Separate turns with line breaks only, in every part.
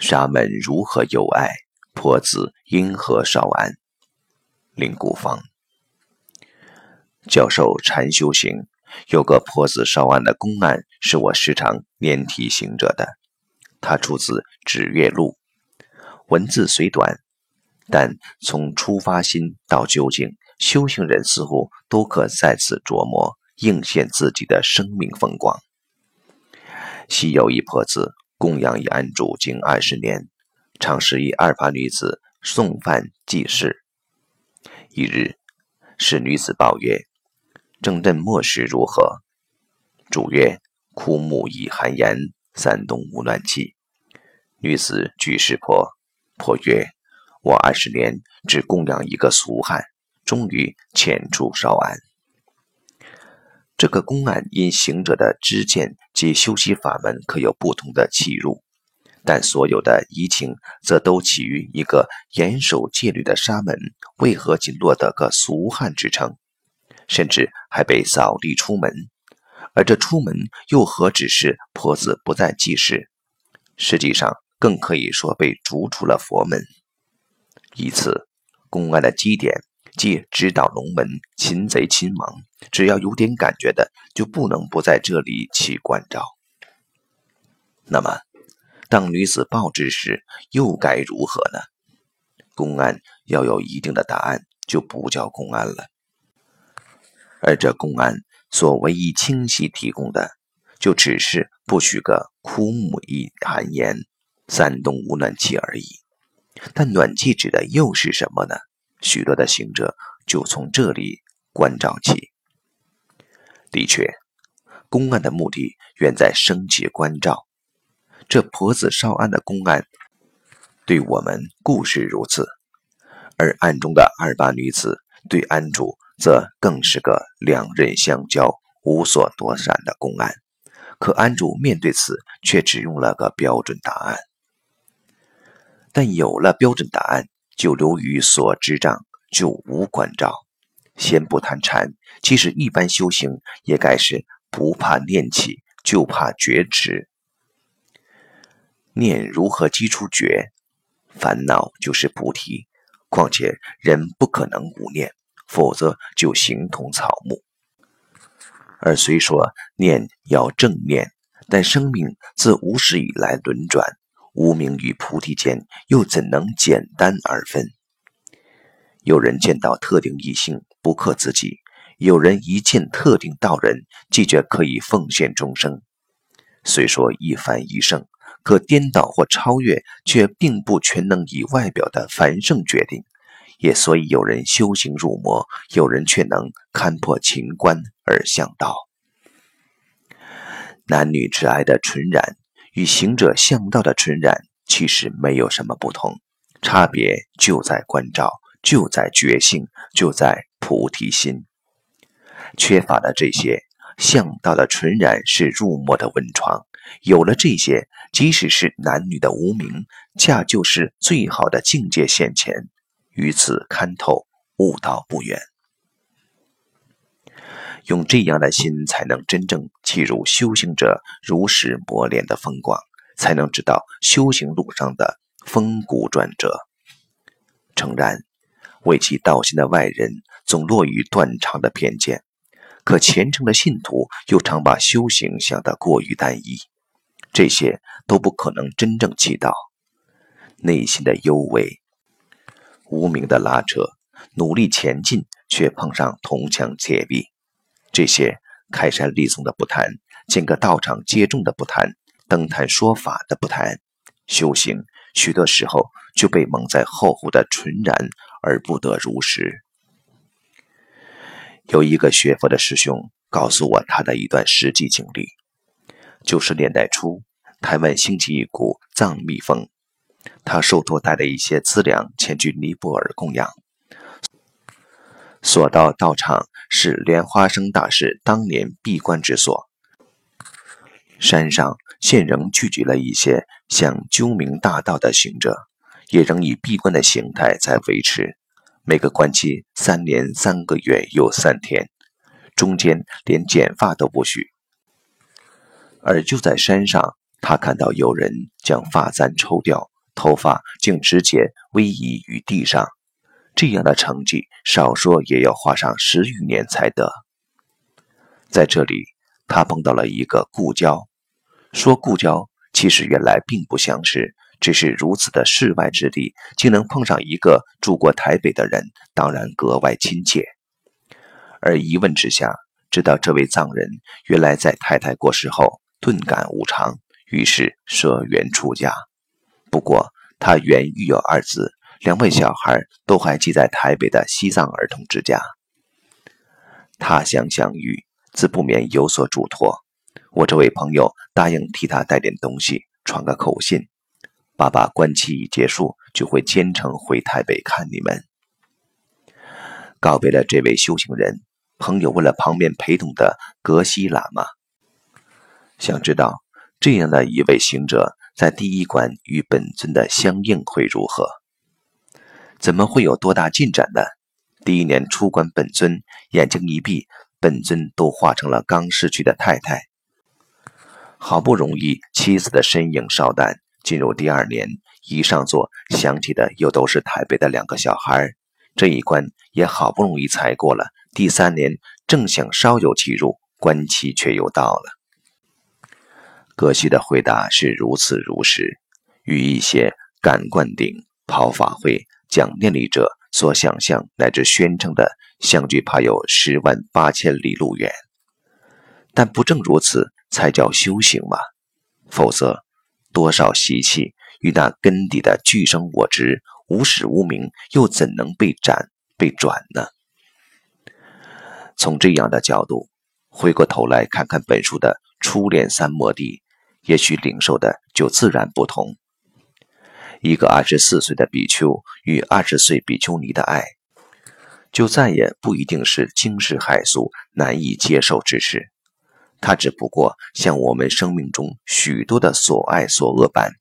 沙门如何有爱，婆子因何少安？林谷芳教授禅修行，有个婆子少安的公案，是我时常念提行者的。它出自《指月录》，文字虽短，但从出发心到究竟，修行人似乎都可在此琢磨，映现自己的生命风光。昔有一婆子。供养一安主经二十年，常时以二法女子送饭济世。一日，使女子报曰：“正朕末时如何？”主曰：“枯木已寒言，三冬无暖气。”女子举示婆，婆曰：“我二十年只供养一个俗汉，终于遣出稍安。”这个公案因行者的知见及修习法门可有不同的起入，但所有的疑情则都起于一个严守戒律的沙门为何仅落得个俗汉之称，甚至还被扫地出门，而这出门又何止是婆子不再济世，实际上更可以说被逐出了佛门。以此公案的基点。即指导龙门，擒贼擒王，只要有点感觉的，就不能不在这里起关照。那么，当女子报之时，又该如何呢？公安要有一定的答案，就不叫公安了。而这公安所唯一清晰提供的，就只是不许个枯木一寒烟，三冬无暖气而已。但暖气指的又是什么呢？许多的行者就从这里关照起。的确，公案的目的远在升级关照。这婆子少安的公案，对我们故是如此；而案中的二八女子对安主，则更是个两人相交、无所躲闪的公案。可安主面对此，却只用了个标准答案。但有了标准答案。就流于所知障，就无关照。先不谈禅，即使一般修行，也该是不怕念起，就怕觉迟。念如何激出觉？烦恼就是菩提。况且人不可能无念，否则就形同草木。而虽说念要正念，但生命自无始以来轮转。无名与菩提间又怎能简单而分？有人见到特定异性不克自己，有人一见特定道人即觉可以奉献终生。虽说一凡一圣可颠倒或超越，却并不全能以外表的繁盛决定。也所以有人修行入魔，有人却能看破情关而向道。男女之爱的纯然。与行者向道的纯然，其实没有什么不同，差别就在关照，就在觉性，就在菩提心。缺乏了这些，向道的纯然是入魔的温床；有了这些，即使是男女的无名，恰就是最好的境界现前，于此看透，悟道不远。用这样的心，才能真正契入修行者如实磨练的风光，才能知道修行路上的风骨转折。诚然，为其道心的外人总落于断肠的偏见，可虔诚的信徒又常把修行想得过于单一，这些都不可能真正祈祷。内心的幽微、无名的拉扯，努力前进，却碰上铜墙铁壁。这些开山立宗的不谈，建个道场接众的不谈，登坛说法的不谈，修行许多时候就被蒙在厚厚的纯然而不得如实。有一个学佛的师兄告诉我他的一段实际经历：九十年代初，台湾兴起一股藏密风，他受托带了一些资粮前去尼泊尔供养。所到道场是莲花生大师当年闭关之所。山上现仍聚集了一些想究明大道的行者，也仍以闭关的形态在维持。每个关期三年三个月又三天，中间连剪发都不许。而就在山上，他看到有人将发簪抽掉，头发竟直接逶移于地上。这样的成绩，少说也要花上十余年才得。在这里，他碰到了一个故交。说故交，其实原来并不相识，只是如此的世外之地，竟能碰上一个住过台北的人，当然格外亲切。而一问之下，知道这位藏人原来在太太过世后顿感无常，于是舍缘出家。不过他原育有二子，两位小孩都还寄在台北的西藏儿童之家。他乡相遇，自不免有所嘱托。我这位朋友答应替他带点东西，传个口信。爸爸关期一结束，就会兼程回台北看你们。告别了这位修行人。朋友问了旁边陪同的格西喇嘛，想知道这样的一位行者在第一关与本尊的相应会如何？怎么会有多大进展呢？第一年出关，本尊眼睛一闭，本尊都化成了刚逝去的太太。好不容易妻子的身影稍淡，进入第二年，一上座想起的又都是台北的两个小孩。这一关也好不容易才过了。第三年正想稍有起入，关期却又到了。葛西的回答是如此如实，与一些感灌顶、跑法会、讲念力者所想象乃至宣称的相距，怕有十万八千里路远。但不正如此才叫修行吗？否则，多少习气与那根底的俱生我执、无始无明，又怎能被斩、被转呢？从这样的角度，回过头来看看本书的初恋三摩地，也许领受的就自然不同。一个二十四岁的比丘与二十岁比丘尼的爱，就再也不一定是惊世骇俗、难以接受之事。它只不过像我们生命中许多的所爱所恶般，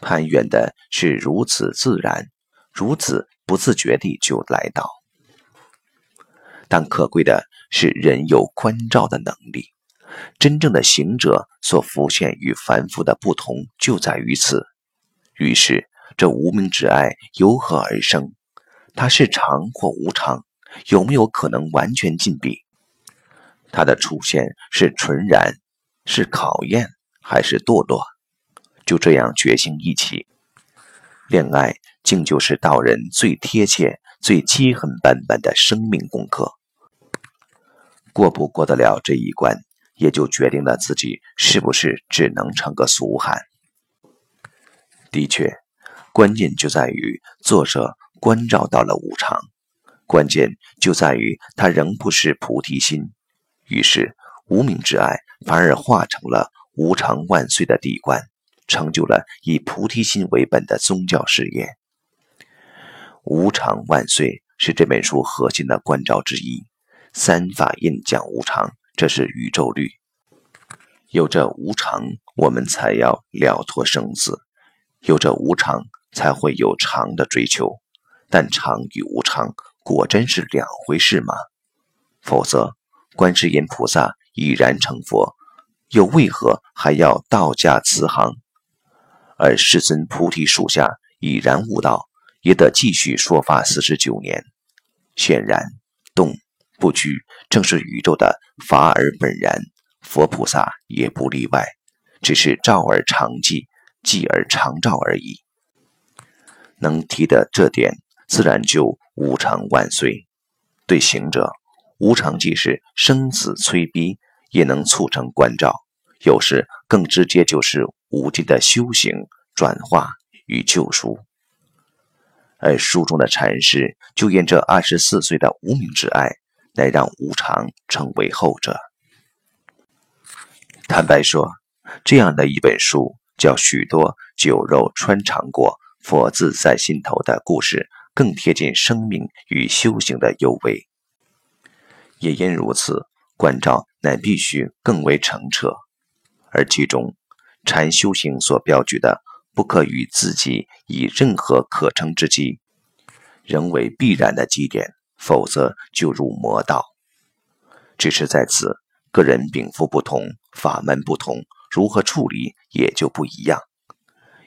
攀缘的是如此自然，如此不自觉地就来到。但可贵的是，人有关照的能力。真正的行者所浮现与凡夫的不同，就在于此。于是，这无名之爱由何而生？它是常或无常？有没有可能完全禁闭？他的出现是纯然，是考验，还是堕落？就这样决心一起，恋爱竟就是道人最贴切。最饥恨斑斑的生命功课，过不过得了这一关，也就决定了自己是不是只能成个俗汉。的确，关键就在于作者关照到了无常，关键就在于他仍不是菩提心，于是无名之爱反而化成了无常万岁的地关，成就了以菩提心为本的宗教事业。无常万岁是这本书核心的关照之一。三法印讲无常，这是宇宙律。有着无常，我们才要了脱生死；有着无常，才会有常的追求。但常与无常，果真是两回事吗？否则，观世音菩萨已然成佛，又为何还要道家慈航？而世尊菩提树下已然悟道。也得继续说法四十九年。显然，动不居正是宇宙的法而本然，佛菩萨也不例外，只是照而常记，记而常照而已。能提的这点，自然就无常万岁。对行者，无常即是生死催逼，也能促成关照。有时更直接，就是无尽的修行、转化与救赎。而书中的禅师就因这二十四岁的无名之爱，来让无常成为后者。坦白说，这样的一本书，叫许多酒肉穿肠过，佛自在心头的故事，更贴近生命与修行的幽微。也因如此，关照乃必须更为澄澈。而其中禅修行所标举的。不可与自己以任何可乘之机，仍为必然的基点，否则就入魔道。只是在此，个人禀赋不同，法门不同，如何处理也就不一样。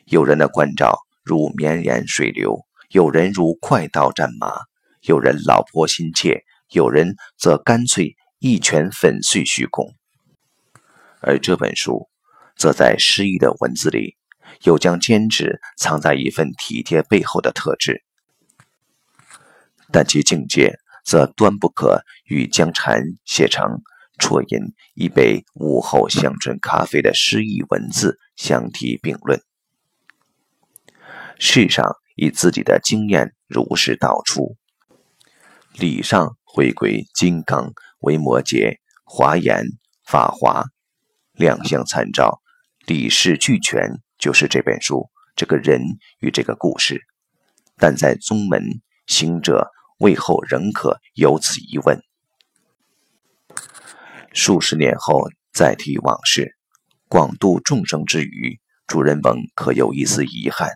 有人的关照如绵延水流，有人如快刀斩马，有人老婆心切，有人则干脆一拳粉碎虚空。而这本书，则在诗意的文字里，又将坚持藏在一份体贴背后的特质，但其境界则端不可与将禅写成。啜饮一杯午后香醇咖啡的诗意文字相提并论。世上以自己的经验如实道出，礼上回归金刚、维摩诘、华严、法华，两相参照，理事俱全，就是这本书、这个人与这个故事。但在宗门行者为后仍可有此疑问。数十年后再提往事，广度众生之余，主人翁可有一丝遗憾？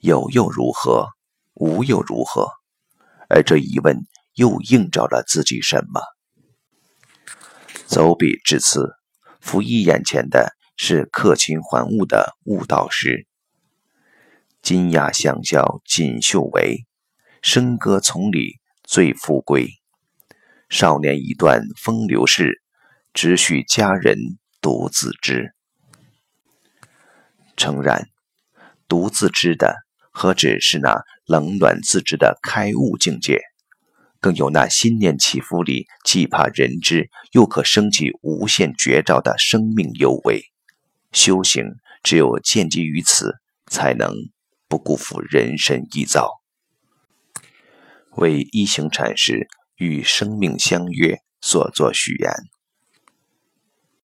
有又如何？无又如何？而这疑问又映照了自己什么？走笔至此，拂衣眼前的是客卿还物的悟道诗：金雅相交锦绣围，笙歌丛里最富贵。少年一段风流事，只许佳人独自知。诚然，独自知的何止是那冷暖自知的开悟境界，更有那心念起伏里既怕人知，又可升起无限绝招的生命幽微。修行只有见机于此，才能不辜负人生一遭。为一行禅师。与生命相约所作序言。